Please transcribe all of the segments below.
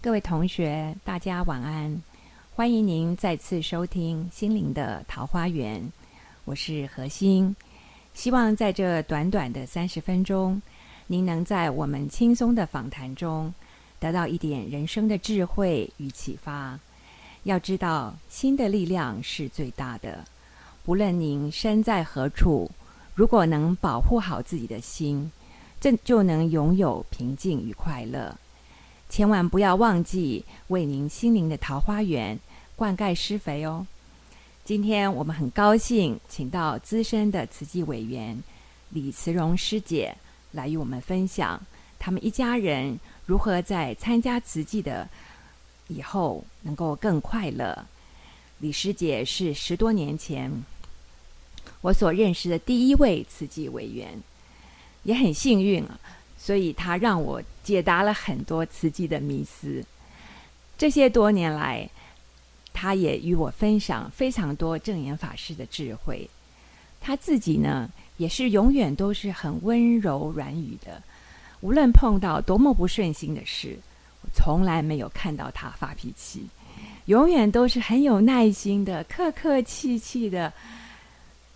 各位同学，大家晚安！欢迎您再次收听《心灵的桃花源》，我是何心。希望在这短短的三十分钟，您能在我们轻松的访谈中，得到一点人生的智慧与启发。要知道，心的力量是最大的。无论您身在何处，如果能保护好自己的心，这就能拥有平静与快乐。千万不要忘记为您心灵的桃花源灌溉施肥哦。今天我们很高兴请到资深的慈济委员李慈荣师姐来与我们分享他们一家人如何在参加慈济的以后能够更快乐。李师姐是十多年前我所认识的第一位慈济委员，也很幸运啊。所以，他让我解答了很多慈济的迷思。这些多年来，他也与我分享非常多正言法师的智慧。他自己呢，也是永远都是很温柔软语的。无论碰到多么不顺心的事，我从来没有看到他发脾气，永远都是很有耐心的，客客气气的。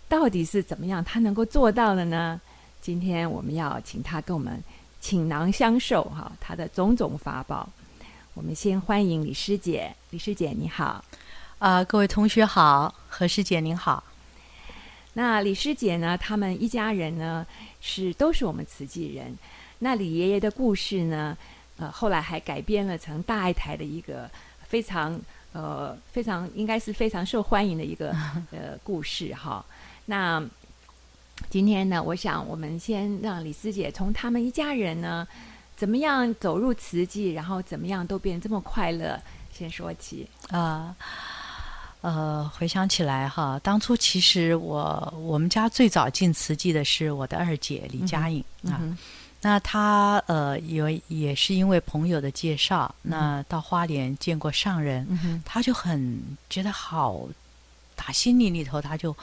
到底是怎么样，他能够做到的呢？今天我们要请他跟我们。倾囊相授哈，他的种种法宝。我们先欢迎李师姐，李师姐你好，啊，各位同学好，何师姐您好。那李师姐呢，他们一家人呢是都是我们慈济人。那李爷爷的故事呢，呃，后来还改编了成大爱台的一个非常呃非常应该是非常受欢迎的一个呃故事哈。那今天呢，我想我们先让李师姐从他们一家人呢，怎么样走入慈济，然后怎么样都变这么快乐，先说起啊。呃，回想起来哈，当初其实我我们家最早进慈济的是我的二姐李佳颖啊。那她呃，有也是因为朋友的介绍，那到花莲见过上人，她就很觉得好，打心里里头她就。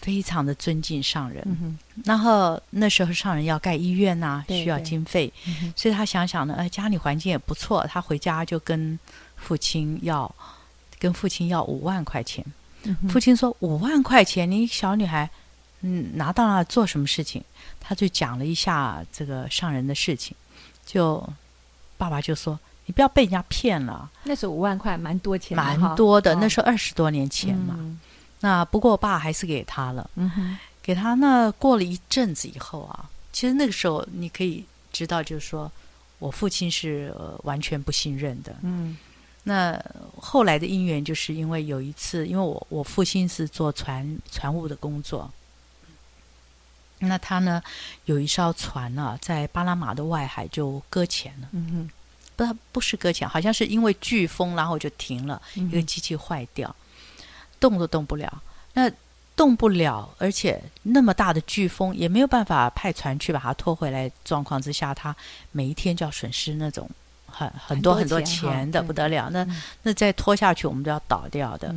非常的尊敬上人，然后那时候上人要盖医院呐，需要经费，所以他想想呢，哎，家里环境也不错，他回家就跟父亲要，跟父亲要五万块钱。父亲说五万块钱，你小女孩，嗯，拿到那做什么事情？他就讲了一下这个上人的事情，就爸爸就说，你不要被人家骗了。那时候五万块蛮多钱，蛮多的，那时候二十多年前嘛。那不过我，爸还是给他了。嗯哼，给他那过了一阵子以后啊，其实那个时候你可以知道，就是说我父亲是完全不信任的。嗯，那后来的因缘，就是因为有一次，因为我我父亲是做船船务的工作，那他呢有一艘船呢在巴拿马的外海就搁浅了。嗯哼，不不是搁浅，好像是因为飓风，然后就停了，一个机器坏掉。动都动不了，那动不了，而且那么大的飓风也没有办法派船去把它拖回来。状况之下，他每一天就要损失那种很很多很多钱的不得了。那那再拖下去，我们都要倒掉的。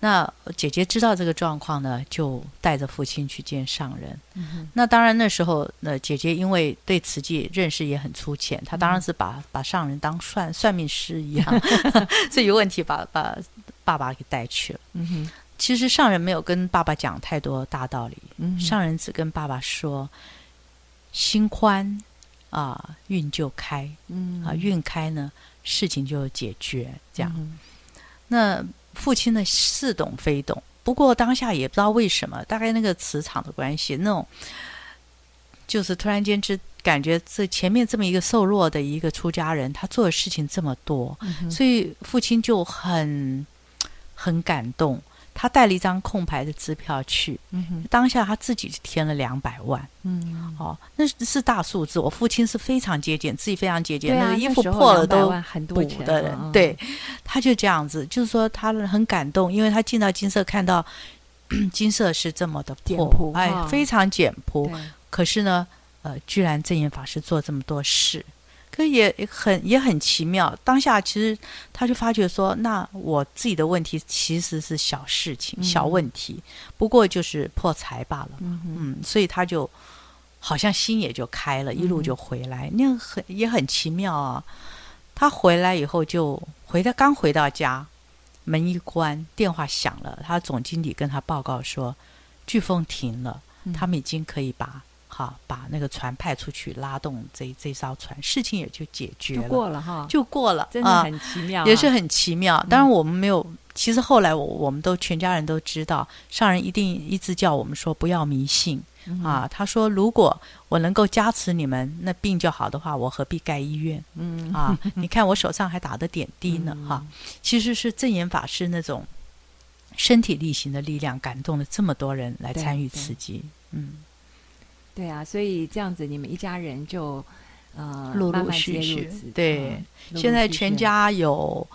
那姐姐知道这个状况呢，就带着父亲去见上人。那当然那时候，那姐姐因为对慈济认识也很粗浅，她当然是把把上人当算算命师一样，所以有问题把把。爸爸给带去了。嗯哼，其实上人没有跟爸爸讲太多大道理。嗯，上人只跟爸爸说：“心宽啊，运就开。嗯，啊，运开呢，事情就解决。这样。那父亲呢，似懂非懂。不过当下也不知道为什么，大概那个磁场的关系，那种就是突然间之感觉，这前面这么一个瘦弱的一个出家人，他做的事情这么多，所以父亲就很。很感动，他带了一张空白的支票去，当下他自己添了两百万。嗯，哦，那是大数字。我父亲是非常节俭，自己非常节俭，那个衣服破了都补的人。对，他就这样子，就是说他很感动，因为他进到金色看到 金色是这么的破，哎，非常简朴。可是呢，呃，居然正言法师做这么多事。可也很也很奇妙，当下其实他就发觉说，那我自己的问题其实是小事情、小问题，不过就是破财罢了。嗯，所以他就好像心也就开了，一路就回来，那样很也很奇妙啊。他回来以后就回到刚回到家，门一关，电话响了，他总经理跟他报告说，飓风停了，他们已经可以把。好，把那个船派出去，拉动这这艘船，事情也就解决了，就过了哈，就过了，真的很奇妙，也是很奇妙。当然，我们没有，其实后来我我们都全家人都知道，上人一定一直叫我们说不要迷信啊。他说，如果我能够加持你们，那病就好的话，我何必盖医院？嗯啊，你看我手上还打的点滴呢，哈，其实是正言法师那种身体力行的力量，感动了这么多人来参与刺激，嗯。对啊，所以这样子，你们一家人就呃陆陆续续对，现在全家有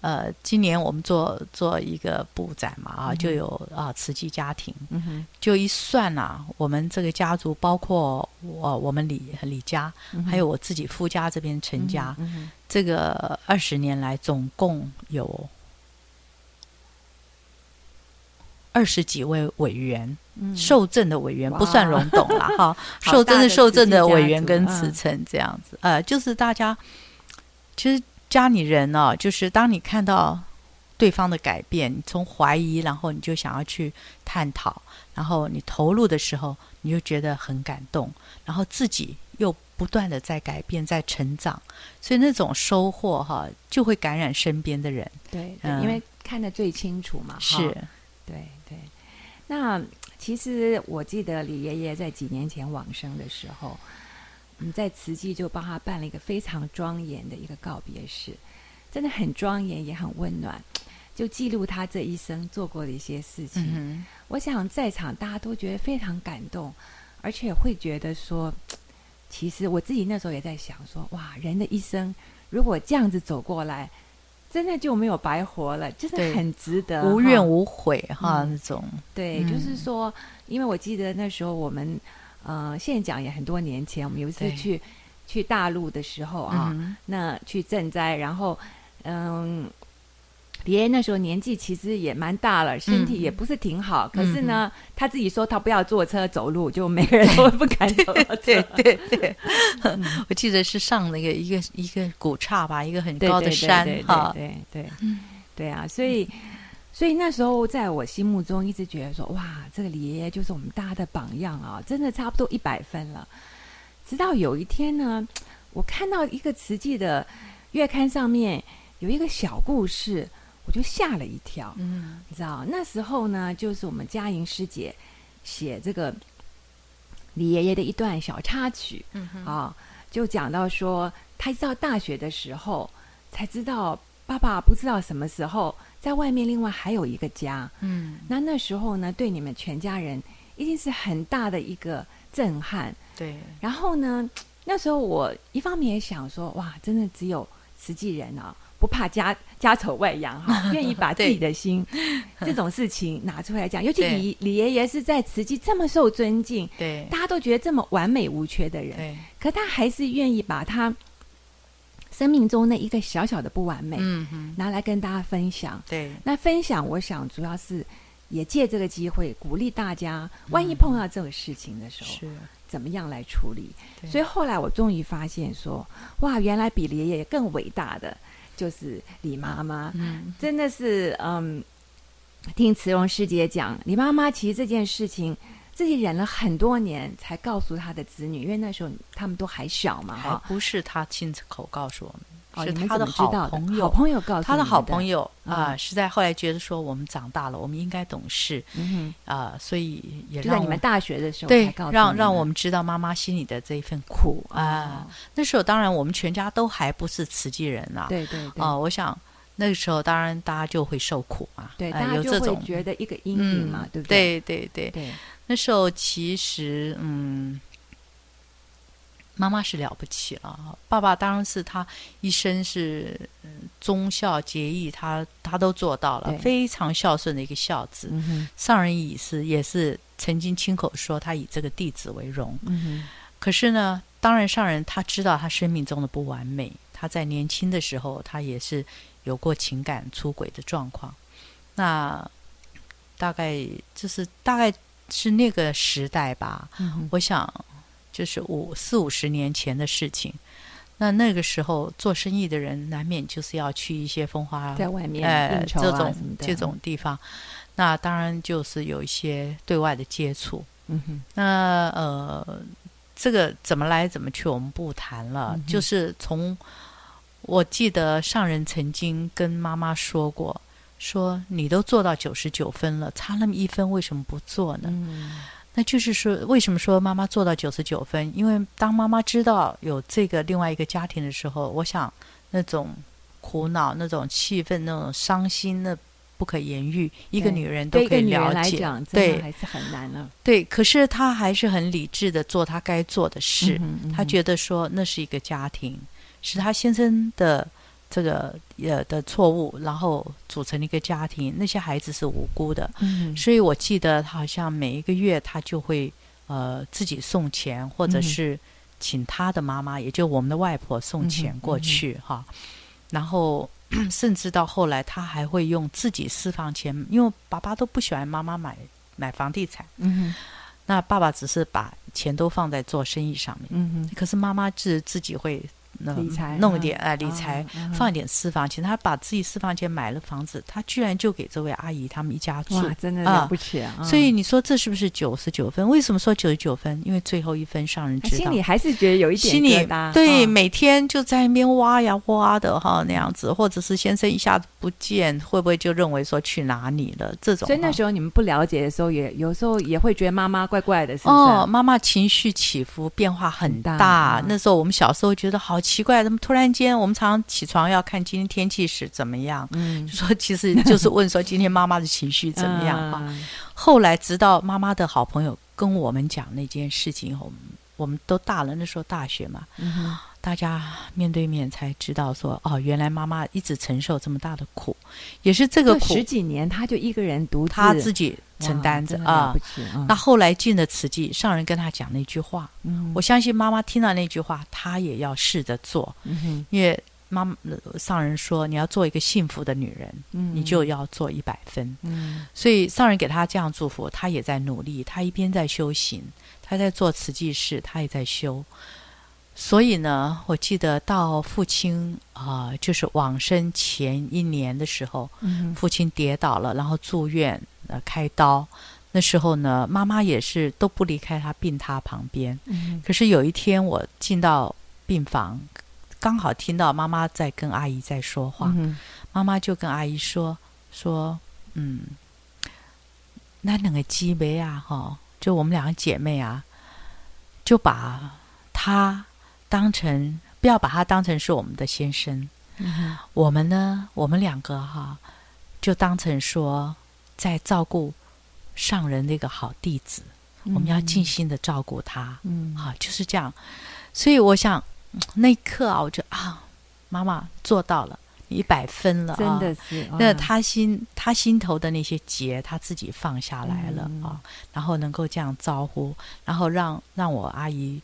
呃，今年我们做做一个布展嘛啊，就有啊慈济家庭，就一算呐，我们这个家族包括我我们李李家，还有我自己夫家这边陈家，这个二十年来总共有。二十几位委员，受赠的委员不算荣董了 哈，受赠的受赠的委员跟辞呈这样子，呃，就是大家其实家里人呢，就是当你看到对方的改变，从怀疑，然后你就想要去探讨，然后你投入的时候，你就觉得很感动，然后自己又不断的在改变，在成长，所以那种收获哈，就会感染身边的人。对，因为看得最清楚嘛，是。对对，那其实我记得李爷爷在几年前往生的时候，我们在慈济就帮他办了一个非常庄严的一个告别式，真的很庄严，也很温暖，就记录他这一生做过的一些事情。我想在场大家都觉得非常感动，而且会觉得说，其实我自己那时候也在想说，哇，人的一生如果这样子走过来。真的就没有白活了，就是很值得，无怨无悔哈那种。对，就是说，因为我记得那时候我们，呃，现在讲也很多年前，我们有一次去去大陆的时候啊，那去赈灾，然后嗯。爷爷那时候年纪其实也蛮大了，身体也不是挺好。可是呢，他自己说他不要坐车走路，就每个人 都不敢走。对对对，我记得是上那个一个一个古刹吧，一个很高的山哈。对对对啊，所以所以那时候在我心目中一直觉得说，哇，这个李爷爷就是我们大家的榜样啊，真的差不多一百分了。直到有一天呢，我看到一个慈记的月刊上面有一个小故事。我就吓了一跳，嗯，你知道那时候呢，就是我们嘉莹师姐写这个李爷爷的一段小插曲，嗯啊，就讲到说，他一到大学的时候才知道，爸爸不知道什么时候在外面另外还有一个家，嗯，那那时候呢，对你们全家人一定是很大的一个震撼，对。然后呢，那时候我一方面也想说，哇，真的只有十几人啊。不怕家家丑外扬哈，愿意把自己的心这种事情拿出来讲。尤其李李爷爷是在慈济这么受尊敬，对大家都觉得这么完美无缺的人，可他还是愿意把他生命中那一个小小的不完美，嗯拿来跟大家分享。对，那分享，我想主要是也借这个机会鼓励大家，万一碰到这个事情的时候，是怎么样来处理。所以后来我终于发现说，哇，原来比李爷爷更伟大的。就是李妈妈，真的是嗯，听慈荣师姐讲，李妈妈其实这件事情自己忍了很多年，才告诉她的子女，因为那时候他们都还小嘛，哈，不是她亲口告诉我们。是他的好朋友，好朋友告诉他的好朋友啊，是在后来觉得说我们长大了，我们应该懂事，啊，所以也让你们大学的时候对，让让我们知道妈妈心里的这一份苦啊。那时候当然我们全家都还不是慈济人啊，对对啊，我想那个时候当然大家就会受苦嘛，对，大家就会觉得一个阴影嘛，对不对？对对对，那时候其实嗯。妈妈是了不起了，爸爸当然是他一生是忠孝节义，他他都做到了，非常孝顺的一个孝子。上人已是也是曾经亲口说他以这个弟子为荣。可是呢，当然上人他知道他生命中的不完美，他在年轻的时候他也是有过情感出轨的状况。那大概就是大概是那个时代吧，我想。就是五四五十年前的事情，那那个时候做生意的人难免就是要去一些风花在外面呃啊这种这种地方，那当然就是有一些对外的接触。嗯哼那呃，这个怎么来怎么去，我们不谈了。嗯就是从我记得上人曾经跟妈妈说过，说你都做到九十九分了，差那么一分为什么不做呢？嗯那就是说，为什么说妈妈做到九十九分？因为当妈妈知道有这个另外一个家庭的时候，我想那种苦恼、那种气愤、那种伤心，那不可言喻，一个女人都可以了解。讲，对还是很难了。对，可是她还是很理智的做她该做的事。嗯哼她觉得说那是一个家庭，是她先生的这个呃的错误，然后组成了一个家庭，那些孩子是无辜的。嗯。所以我记得他好像每一个月他就会呃自己送钱，或者是请他的妈妈，也就我们的外婆送钱过去、哈。然后 甚至到后来，他还会用自己私房钱，因为爸爸都不喜欢妈妈买买房地产，嗯哼。那爸爸只是把钱都放在做生意上面，嗯哼。可是妈妈是自己会那理财弄一点哎、理啊财。放一点私房钱，他把自己私房钱买了房子，他居然就给这位阿姨他们一家住，哇，真的啊了不起啊！所以你说这是不是九十九分？为什么说九十九分？因为最后一分上人知道心里，还是觉得有一点心里对，啊每天就在那边挖呀挖的哈那样子，或者是先生一下子不见，会不会就认为说去哪里了？这种所以那时候你们不了解的时候，也有时候也会觉得妈妈怪怪的，是不是？哦，妈妈情绪起伏变化很很大大。嗯那时候我们小时候觉得好奇怪，怎么突然间我们常常起床要看今天天气是怎么样？嗯就，说其实就是问说今天妈妈的情绪怎么样哈？嗯后来直到妈妈的好朋友跟我们讲那件事情以后，我们我们都大了，那时候大学嘛，大家面对面才知道说，哦，原来妈妈一直承受这么大的苦，也是这个苦十几年她就一个人独自她自己承担着啊！那后来进了慈济，上人跟她讲那句话，嗯我相信妈妈听到那句话，她也要试着做，嗯因为妈妈呃上人说，你要做一个幸福的女人，嗯你就要做一百分。嗯所以上人给她这样祝福，她也在努力，她一边在修行，她在做慈济事，她也在修。所以呢，我记得到父亲啊、就是往生前一年的时候，嗯父亲跌倒了，然后住院，呃，开刀。那时候呢，妈妈也是都不离开他病榻旁边。嗯可是有一天，我进到病房，刚好听到妈妈在跟阿姨在说话。嗯妈妈就跟阿姨说说，嗯，那两个鸡妹啊，哈，就我们两个姐妹啊，就把她当成不要把他当成是我们的先生，嗯我们呢，我们两个哈，就当成说在照顾上人的一个好弟子，我们要尽心的照顾他。嗯啊，就是这样。所以我想，嗯那一刻啊，我就啊，妈妈做到了，一百分了、啊，真的是那他心他心头的那些结，他自己放下来了、嗯啊，然后能够这样招呼，然后让让我阿姨。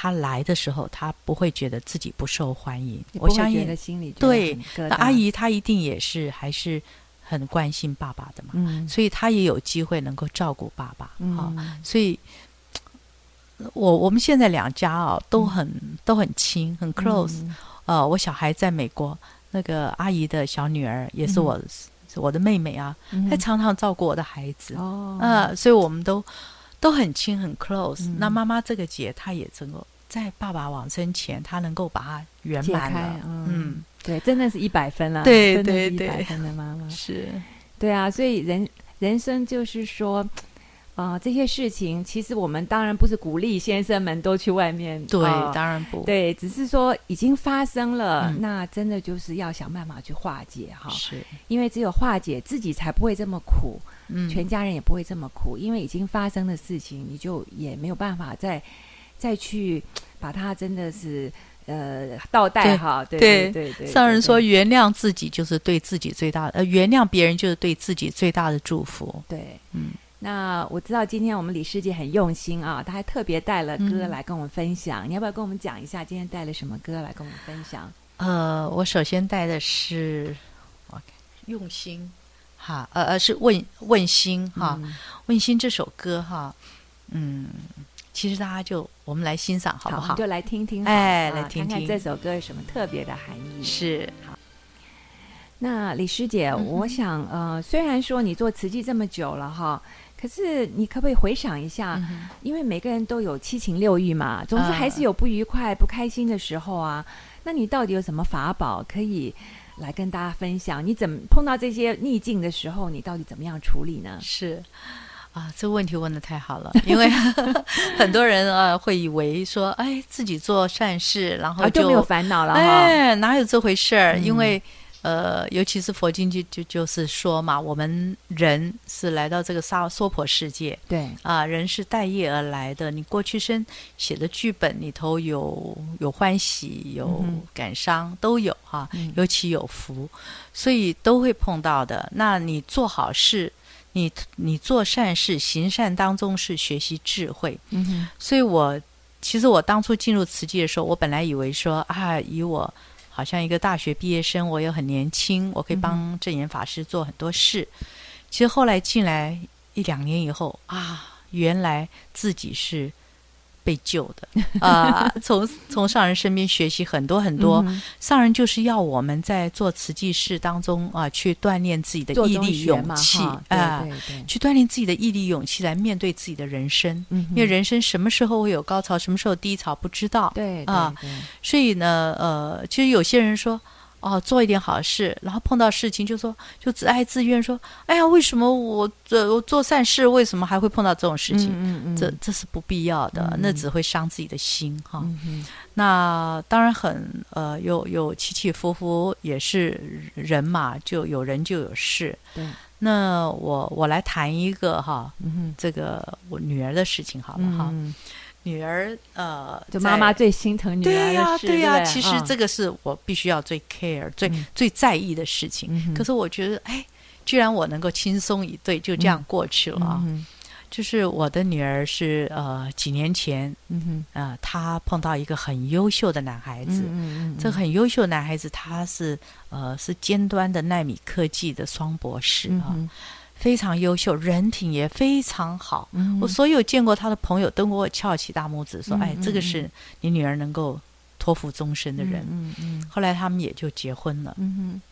她来的时候，他不会觉得自己不受欢迎。我相信心里对那阿姨她一定也是还是很关心爸爸的嘛，嗯所以她也有机会能够照顾爸爸。啊。嗯所以，我我们现在两家啊都很、都很亲，很 close。嗯呃，我小孩在美国，那个阿姨的小女儿也是嗯我、是我的妹妹啊，嗯她常常照顾我的孩子。哦呃，所以我们都都很亲很 close、嗯。那妈妈这个节，她也能够在爸爸往生前，她能够把它圆满了。嗯。嗯，对，真的是一百分了，对对。一百分的妈妈。是，对啊，所以人人生就是说，啊、这些事情其实我们当然不是鼓励先生们都去外面，对，啊当然不，对，只是说已经发生了，嗯那真的就是要想办法去化解哈，是，因为只有化解自己才不会这么苦，嗯，全家人也不会这么苦，因为已经发生的事情，你就也没有办法再再去把它真的是呃倒带对哈，对对对对，上人说，原谅自己就是对自己最大的，呃，原谅别人就是对自己最大的祝福。对，嗯，那我知道今天我们李师姐很用心啊，她还特别带了歌嗯来跟我们分享。你要不要跟我们讲一下今天带了什么歌来跟我们分享？呃，我首先带的是，OK，用心，哈，呃呃，是问问心哈，嗯问心这首歌哈，嗯，其实大家就我我们来欣赏好不好？就来听听，哎，来听听这首歌有什么特别的含义？是好。那李师姐，我想，呃，虽然说你做慈济这么久了哈，可是你可不可以回想一下？因为每个人都有七情六欲嘛，总是还是有不愉快、不开心的时候啊。那你到底有什么法宝可以来跟大家分享？你怎么碰到这些逆境的时候，你到底怎么样处理呢？是。啊，这个问题问的太好了，因为 很多人呃会以为说，哎，自己做善事，然后就没有烦恼了，哎，哪有这回事儿？因为呃，尤其是佛经就就就是说嘛，我们人是来到这个娑娑婆世界，对啊，人是带业而来的，你过去生写的剧本里头有有欢喜，有感伤，都有哈，尤其有伏，所以都会碰到的。那你做好事。你你做善事行善当中是学习智慧，嗯哼，所以我其实我当初进入慈济的时候，我本来以为说啊，以我好像一个大学毕业生，我又很年轻，我可以帮正言法师做很多事。其实后来进来一两年以后啊，原来自己是。被救的啊，从从上人身边学习很多很多。上人就是要我们在做慈济事当中啊，去锻炼自己的毅力勇气啊，去锻炼自己的毅力勇气来面对自己的人生。因为人生什么时候会有高潮，什么时候低潮不知道。对啊，所以呢，呃，其实有些人说。哦，做一点好事，然后碰到事情就说，就自哀自怨，说：“哎呀，为什么我这我做善事，为什么还会碰到这种事情？嗯嗯这这是不必要的，那只会伤自己的心哈。那当然很呃，有有起起伏伏，也是人嘛，就有人就有事。对，那我我来谈一个哈，这个我女儿的事情好了哈。女儿，呃，就妈妈最心疼女儿对呀，对呀。其实这个是我必须要最 care、最最在意的事情。可是我觉得，哎，居然我能够轻松一对，就这样过去了啊！就是我的女儿是呃几年前，嗯哼，啊，她碰到一个很优秀的男孩子，嗯嗯，这个很优秀的男孩子，他是呃是尖端的纳米科技的双博士啊。非常优秀，人品也非常好。我所有见过他的朋友都给我翘起大拇指，说：“哎，这个是你女儿能够托付终身的人。”嗯嗯。后来他们也就结婚了。嗯哼。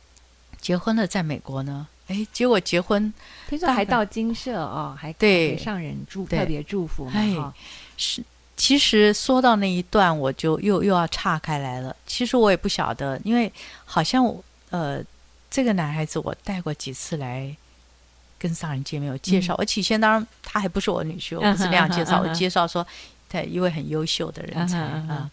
结婚了，在美国呢。哎，结果结婚，听说还到金社哦，还对上人祝特别祝福嘛。是，其实说到那一段，我就又又要岔开来了。其实我也不晓得，因为好像呃，这个男孩子我带过几次来。跟上人见面，我介绍我起先当然他还不是我女婿，我不是那样介绍，我介绍说他一位很优秀的人才啊。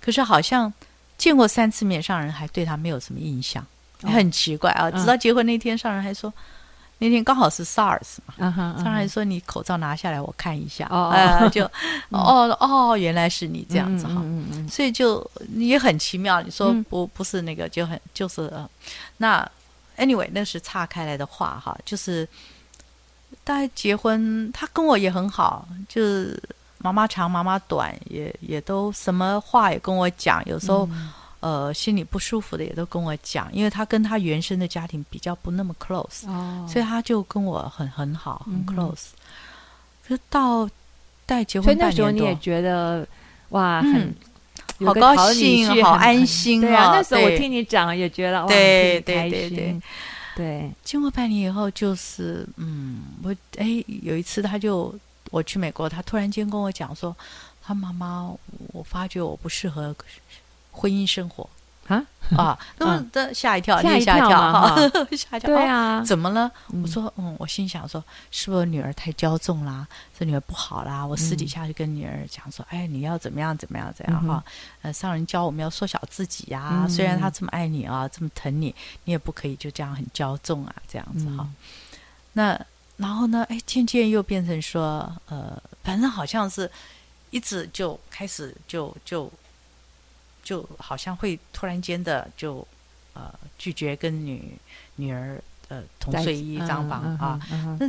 可是好像见过三次面，上人还对他没有什么印象，很奇怪啊。直到结婚那天，上人还说那天刚好是 SARS 嘛，上人还说你口罩拿下来我看一下，哦，就 哦哦，原来是你这样子哈，所以就也很奇妙。你说不不是那个就很就是那。Anyway，那是岔开来的话哈，就是大家结婚，他跟我也很好，就是妈妈长妈妈短，也也都什么话也跟我讲，有时候呃心里不舒服的也都跟我讲，因为他跟他原生的家庭比较不那么 close，所以他就跟我很很好，很 close。可到带结婚半年多，你也觉得哇很。好高兴，好安心啊！那时候我听你讲，也觉得哇，对对对对对。经过半年以后，就是嗯，我哎，有一次他就我去美国，他突然间跟我讲说，他妈妈，我发觉我不适合婚姻生活。啊啊！那么的吓一跳，吓一跳哈，吓一跳。对啊，怎么了？我说，嗯，我心想说，是不是女儿太骄纵啦？这女儿不好啦？我私底下就跟女儿讲说，哎，你要怎么样怎么样怎样哈？呃，上人教我们要缩小自己呀。虽然他这么爱你啊，这么疼你，你也不可以就这样很骄纵啊，这样子哈。那然后呢？哎，渐渐又变成说，呃，反正好像是一直就开始就就。就好像会突然间的就呃拒绝跟女女儿呃同睡一张房啊，那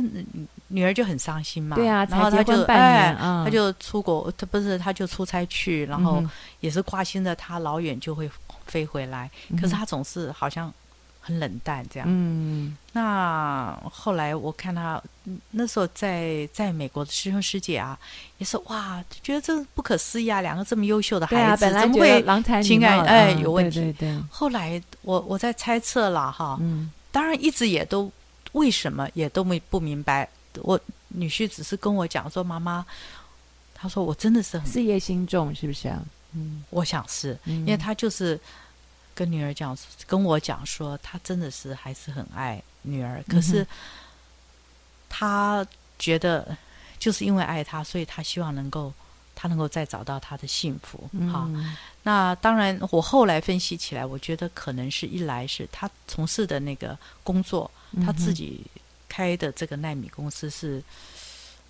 女儿就很伤心嘛。对啊，然后她就哎，他就出国，她不是她就出差去，然后也是挂心的，她老远就会飞回来，可是她总是好像很冷淡这样。嗯，那后来我看他那时候在在美国的师兄师姐啊，也是哇，觉得这不可思议啊，两个这么优秀的孩子，怎么会郎才情感哎有问题？对对。后来我我在猜测了哈，嗯，当然一直也都为什么也都没不明白。我女婿只是跟我讲说，妈妈，他说我真的是很事业心重，是不是啊？嗯，我想是因为他就是跟女儿讲，跟我讲说，他真的是还是很爱女儿，可是他觉得就是因为爱她，所以他希望能够他能够再找到他的幸福。好，那当然，我后来分析起来，我觉得可能是一来是他从事的那个工作，他自己开的这个纳米公司是，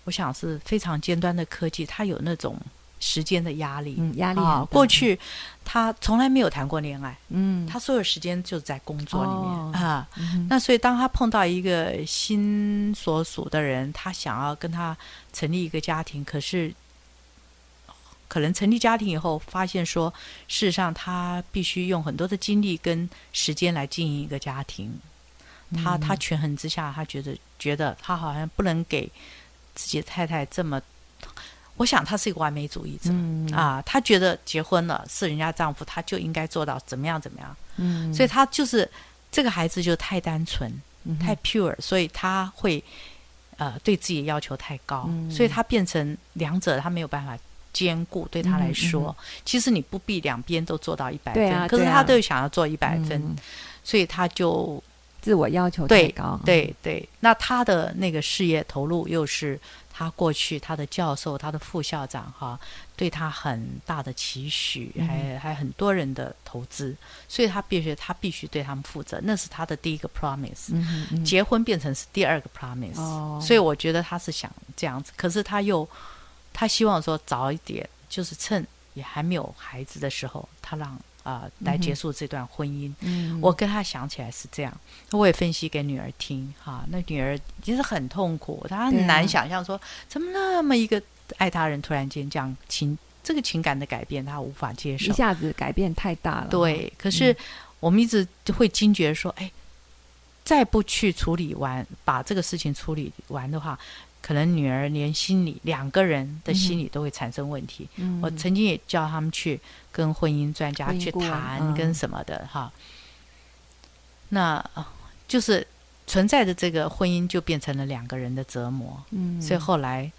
我想是非常尖端的科技，他有那种。时间的压力，压力啊！过去他从来没有谈过恋爱，嗯，他所有时间就在工作里面啊。那所以当他碰到一个新所属的人，他想要跟他成立一个家庭，可是可能成立家庭以后，发现说，事实上他必须用很多的精力跟时间来经营一个家庭。他他权衡之下，他觉得觉得他好像不能给自己的太太这么。我想他是一个完美主义者。啊，他觉得结婚了是人家丈夫，他就应该做到怎么样怎么样。嗯，所以他就是这个孩子就太单纯、太 pure，所以他会呃对自己要求太高，所以他变成两者他没有办法兼顾。对他来说，其实你不必两边都做到一百分，可是他都想要做一百分，所以他就自我要求太高。对对，那他的那个事业投入又是。他过去，他的教授，他的副校长，哈，对他很大的期许，还还很多人的投资，所以他必须他必须对他们负责，那是他的第一个 promise。结婚变成是第二个 promise。所以我觉得他是想这样子，可是他又他希望说早一点，就是趁也还没有孩子的时候，他让。啊，来结束这段婚姻。嗯，我跟他想起来是这样，我也分析给女儿听。哈，那女儿其实很痛苦，她很难想象说，怎么那么一个爱他人突然间这样情这个情感的改变，她无法接受，一下子改变太大了。对，可是我们一直会惊觉说，哎，再不去处理完，把这个事情处理完的话。可能女儿连心理两个人的心理都会产生问题。我曾经也叫他们去跟婚姻专家去谈，跟什么的哈。那就是存在的这个婚姻就变成了两个人的折磨。嗯，所以后来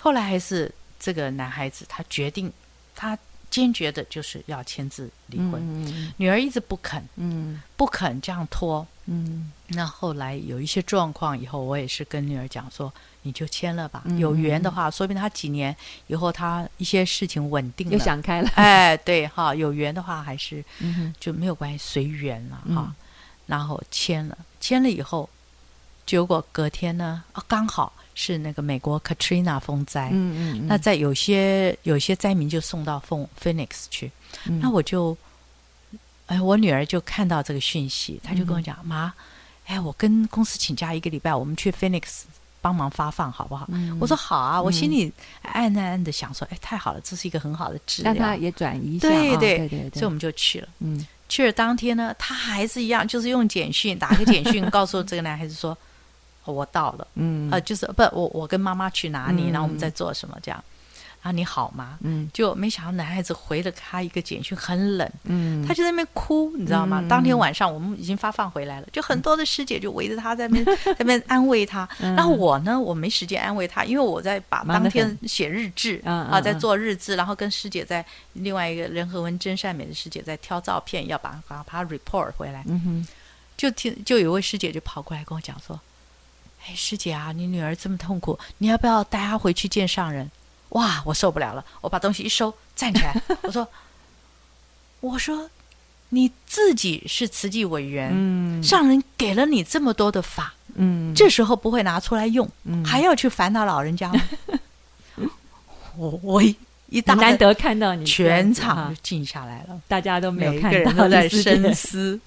后来还是这个男孩子他决定，他坚决的就是要签字离婚。女儿一直不肯，嗯，不肯这样拖。嗯，那后来有一些状况以后，我也是跟女儿讲说。你就签了吧，有缘的话，说不定他几年以后他一些事情稳定了，又想开了。哎，对哈，有缘的话还是就没有关系，随缘了哈。然后签了，签了以后，结果隔天呢，啊，刚好是那个美国 Katrina 风灾，嗯嗯，那在有些有些灾民就送到凤 Phoenix 去，那我就，哎，我女儿就看到这个讯息，她就跟我讲妈，哎，我跟公司请假一个礼拜，我们去 Phoenix。帮忙发放好不好？我说好啊，我心里暗暗暗的想说，哎，太好了，这是一个很好的治疗。让他也转移一下，对对对，所以我们就去了。嗯，去了当天呢，他还是一样，就是用简讯打个简讯，告诉这个男孩子说，我到了。嗯，呃，就是不，我我跟妈妈去哪里，然后我们在做什么这样。啊，你好吗？嗯，就没想到男孩子回了他一个简讯，很冷，嗯，他就在那边哭，你知道吗？当天晚上我们已经发放回来了，就很多的师姐就围着他在那边 在那边安慰他。然后我呢，我没时间安慰他，因为我在把当天写日志啊，在做日志，然后跟师姐在另外一个人和文真善美的师姐在挑照片，要把把把 report 回来。嗯哼，就听就有位师姐就跑过来跟我讲说：“哎，师姐啊，你女儿这么痛苦，你要不要带她回去见上人？”哇！我受不了了，我把东西一收，站起来，我说：“我说你自己是慈济委员，上人给了你这么多的法，嗯，这时候不会拿出来用，还要去烦恼老人家吗？” 我我一大难得看到你，全场就静下来了，大家都没有看到，都在深思。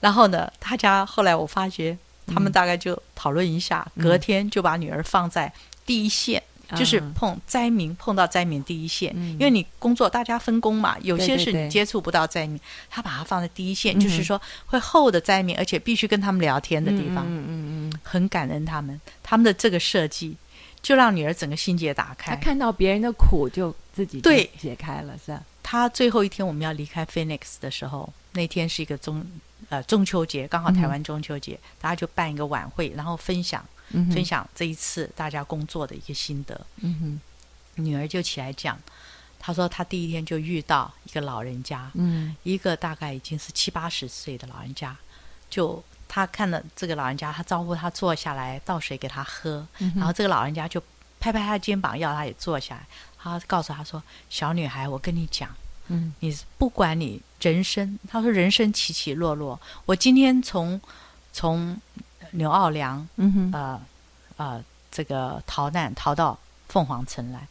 然后呢，大家后来我发觉，他们大概就讨论一下，隔天就把女儿放在第一线。就是碰灾民，碰到灾民第一线，因为你工作大家分工嘛，有些是你接触不到灾民，他把它放在第一线，就是说会厚的灾民，而且必须跟他们聊天的地方，嗯嗯嗯，很感恩他们，他们的这个设计就让女儿整个心结打开，她看到别人的苦就自己对解开了，是吧？他最后一天我们要离开 Phoenix 的时候，那天是一个中呃中秋节，刚好台湾中秋节，大家就办一个晚会，然后分享分享这一次大家工作的一个心得。嗯哼，女儿就起来讲，她说她第一天就遇到一个老人家，嗯，一个大概已经是七八十岁的老人家，就她看了这个老人家，她招呼他坐下来，倒水给他喝，然后这个老人家就拍拍他的肩膀，要他也坐下来。他告诉他说：“小女孩，我跟你讲，嗯，你不管你人生，他说人生起起落落，我今天从从纽奥良，嗯哼，呃呃，这个逃难逃到凤凰城来，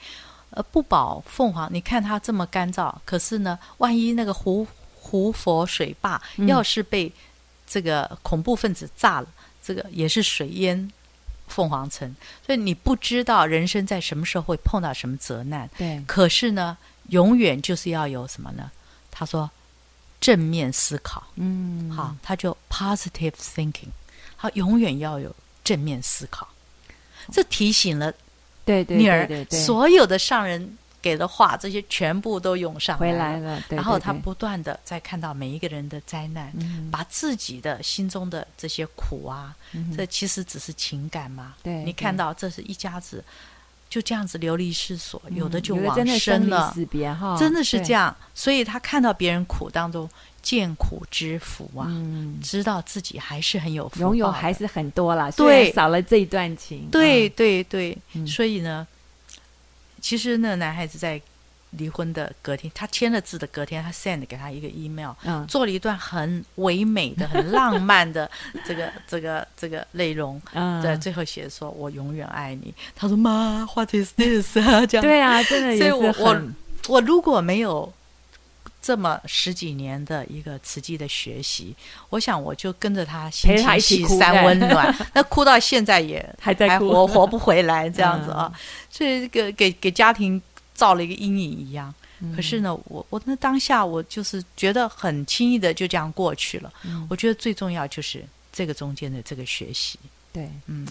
呃，不保凤凰，你看它这么干燥，可是呢，万一那个胡胡佛水坝要是被这个恐怖分子炸了，这个也是水淹。”凤凰城，所以你不知道人生在什么时候会碰到什么责难。对，可是呢，永远就是要有什么呢？他说正面思考。嗯，好，他就 positive thinking，他永远要有正面思考。这提醒了对对女儿所有的上人。给的话，这些全部都涌上回来了。然后他不断的在看到每一个人的灾难，把自己的心中的这些苦啊，这其实只是情感嘛。对，你看到这是一家子就这样子流离失所，有的就往生了，真的是这样。所以他看到别人苦当中见苦知福啊，知道自己还是很有福拥有还是很多了，对，少了这一段情。对对对，所以呢。其实那个男孩子在离婚的隔天，他签了字的隔天，他 send 给他一个 email，嗯，做了一段很唯美的、很浪漫的这个、这个、这个内容，嗯，在最后写说“我永远爱你”。他说：“妈，what is this 啊？”这样。对啊，真的，所以我我我如果没有。这么十几年的一个慈济的学习，我想我就跟着他心情喜三温暖，那哭到现在也还在活活不回来这样子啊，所以这个给给家庭造了一个阴影一样。可是呢，我我那当下我就是觉得很轻易的就这样过去了。我觉得最重要就是这个中间的这个学习。对，嗯，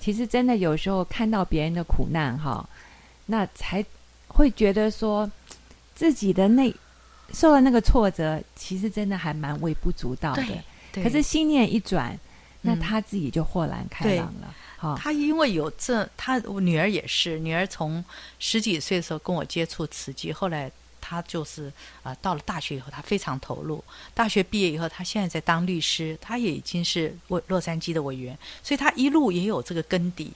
其实真的有时候看到别人的苦难哈，那才会觉得说自己的那。受了那个挫折，其实真的还蛮微不足道的。可是心念一转，那他自己就豁然开朗了。好，他因为有这，他女儿也是，女儿从十几岁的时候跟我接触慈济，后来他就是啊，到了大学以后，他非常投入。大学毕业以后，他现在在当律师，他也已经是洛洛杉矶的委员，所以他一路也有这个根底。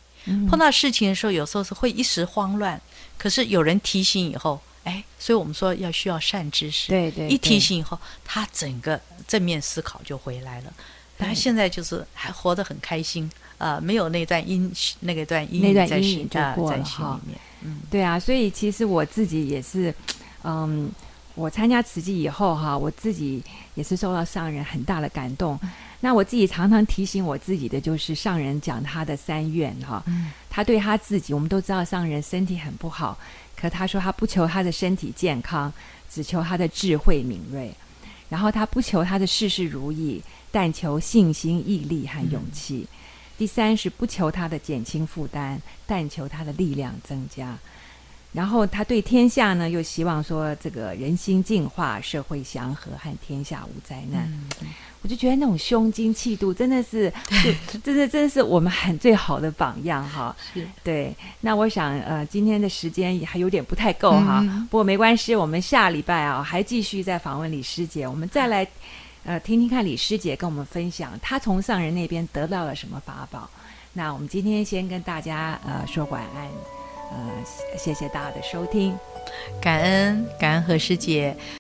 碰到事情的时候，有时候是会一时慌乱，可是有人提醒以后。哎，所以我们说要需要善知识，对对，一提醒以后，他整个正面思考就回来了。他现在就是还活得很开心，呃，没有那段阴那个段阴那段阴影就过了哈。嗯，对啊，所以其实我自己也是，嗯，我参加慈济以后哈，我自己也是受到上人很大的感动。那我自己常常提醒我自己的就是上人讲他的三愿哈，他对他自己，我们都知道上人身体很不好。可他说他不求他的身体健康，只求他的智慧敏锐。然后他不求他的事事如意，但求信心、毅力和勇气。第三是不求他的减轻负担，但求他的力量增加。然后他对天下呢，又希望说这个人心净化，社会祥和，和天下无灾难。我就觉得那种胸襟气度，真的是，真的真的是我们很最好的榜样哈。是，对。那我想，呃，今天的时间还有点不太够哈。不过没关系，我们下礼拜啊，还继续再访问李师姐，我们再来，呃，听听看李师姐跟我们分享，她从上人那边得到了什么法宝。那我们今天先跟大家呃说晚安，呃，谢谢大家的收听，感恩感恩何师姐。